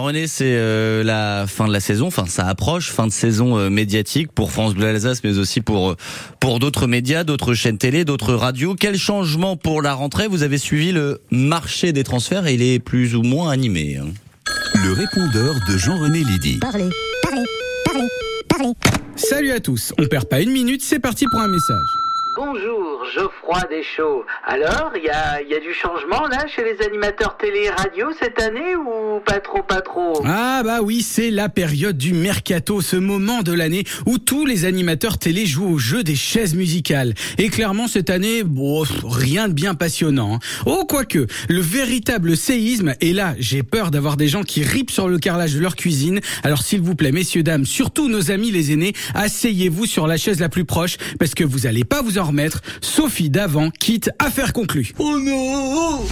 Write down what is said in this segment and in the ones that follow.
René, c'est euh, la fin de la saison, enfin ça approche, fin de saison euh, médiatique pour France Bleu Alsace, mais aussi pour euh, pour d'autres médias, d'autres chaînes télé, d'autres radios. Quel changement pour la rentrée? Vous avez suivi le marché des transferts et il est plus ou moins animé. hein. Le répondeur de Jean-René Lydie. Parlez, parlez, parlez, parlez. Salut à tous, on perd pas une minute, c'est parti pour un message. Bonjour, Geoffroy Deschaux. Alors, il y a, y a du changement là chez les animateurs télé et radio cette année ou pas trop, pas trop? Ah bah oui, c'est la période du mercato, ce moment de l'année où tous les animateurs télé jouent au jeu des chaises musicales. Et clairement cette année, bon, rien de bien passionnant. hein. Oh quoique, le véritable séisme, et là j'ai peur d'avoir des gens qui ripent sur le carrelage de leur cuisine, alors s'il vous plaît messieurs, dames, surtout nos amis les aînés, asseyez-vous sur la chaise la plus proche, parce que vous allez pas vous en remettre, Sophie d'avant quitte affaire conclue. Oh non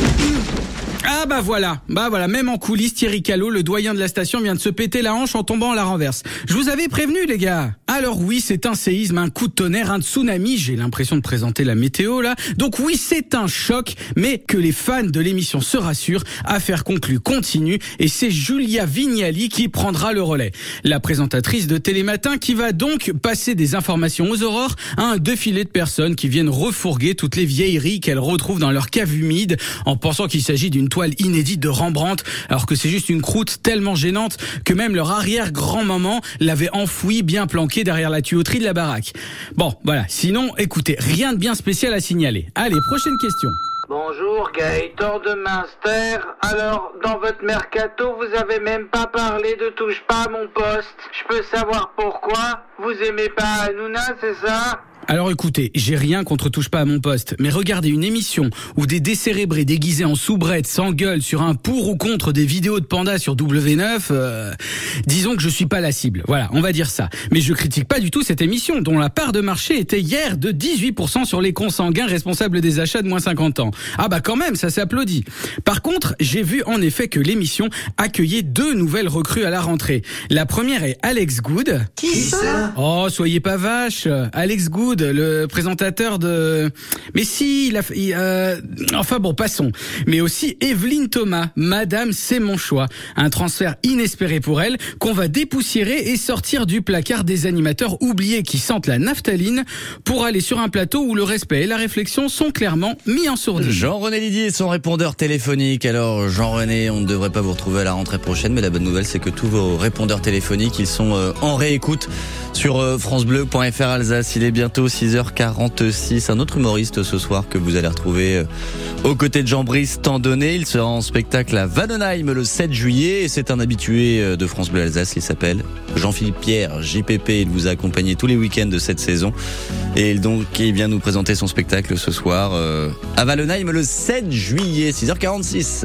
Ah bah voilà, bah voilà, même en coulisses, Thierry Callot, le doyen de la station, vient de se péter la hanche en tombant à la renverse. Je vous avais prévenu les gars. Alors oui, c'est un séisme, un coup de tonnerre, un tsunami, j'ai l'impression de présenter la météo là. Donc oui, c'est un choc, mais que les fans de l'émission se rassurent, affaire conclue continue, et c'est Julia Vignali qui prendra le relais. La présentatrice de Télématin qui va donc passer des informations aux aurores à un défilé de personnes qui viennent refourguer toutes les vieilleries qu'elles retrouvent dans leur cave humide en pensant qu'il s'agit d'une toile inédite de Rembrandt alors que c'est juste une croûte tellement gênante que même leur arrière-grand-maman l'avait enfouie bien planquée derrière la tuyauterie de la baraque. Bon, voilà. Sinon, écoutez, rien de bien spécial à signaler. Allez, prochaine question. Bonjour, Gaëtan de Münster. Alors, dans votre mercato, vous avez même pas parlé de touche pas à mon poste. Je peux savoir pourquoi? Vous aimez pas Hanouna, c'est ça? Alors écoutez, j'ai rien contre touche pas à mon poste, mais regardez une émission où des décérébrés déguisés en soubrette s'engueulent sur un pour ou contre des vidéos de pandas sur W9, euh, disons que je suis pas la cible. Voilà, on va dire ça. Mais je critique pas du tout cette émission dont la part de marché était hier de 18% sur les consanguins responsables des achats de moins 50 ans. Ah bah quand même, ça s'applaudit. Par contre, j'ai vu en effet que l'émission accueillait deux nouvelles recrues à la rentrée. La première est Alex Good. Qui ça? Oh, soyez pas vache. Alex Good, le présentateur de... Mais si, il a... il, euh, Enfin bon, passons. Mais aussi Evelyne Thomas, Madame, c'est mon choix. Un transfert inespéré pour elle, qu'on va dépoussiérer et sortir du placard des animateurs oubliés qui sentent la naphtaline pour aller sur un plateau où le respect et la réflexion sont clairement mis en sourdine. Jean-René Didier son répondeur téléphonique. Alors Jean-René, on ne devrait pas vous retrouver à la rentrée prochaine, mais la bonne nouvelle c'est que tous vos répondeurs téléphoniques, ils sont euh, en réécoute sur euh, francebleu.fr Alsace. Il est bientôt 6h46. Un autre humoriste ce soir que vous allez retrouver euh, aux côtés de Jean-Brice Tandonné. Il sera en spectacle à Vandenheim le 7 juillet et c'est un habitué euh, de France Bleu Alsace. Il s'appelle Jean-Philippe Pierre, JPP. Il vous a accompagné tous les week-ends de cette saison et donc il vient nous présenter son spectacle ce soir à Vandenheim le 7 juillet, 6h46.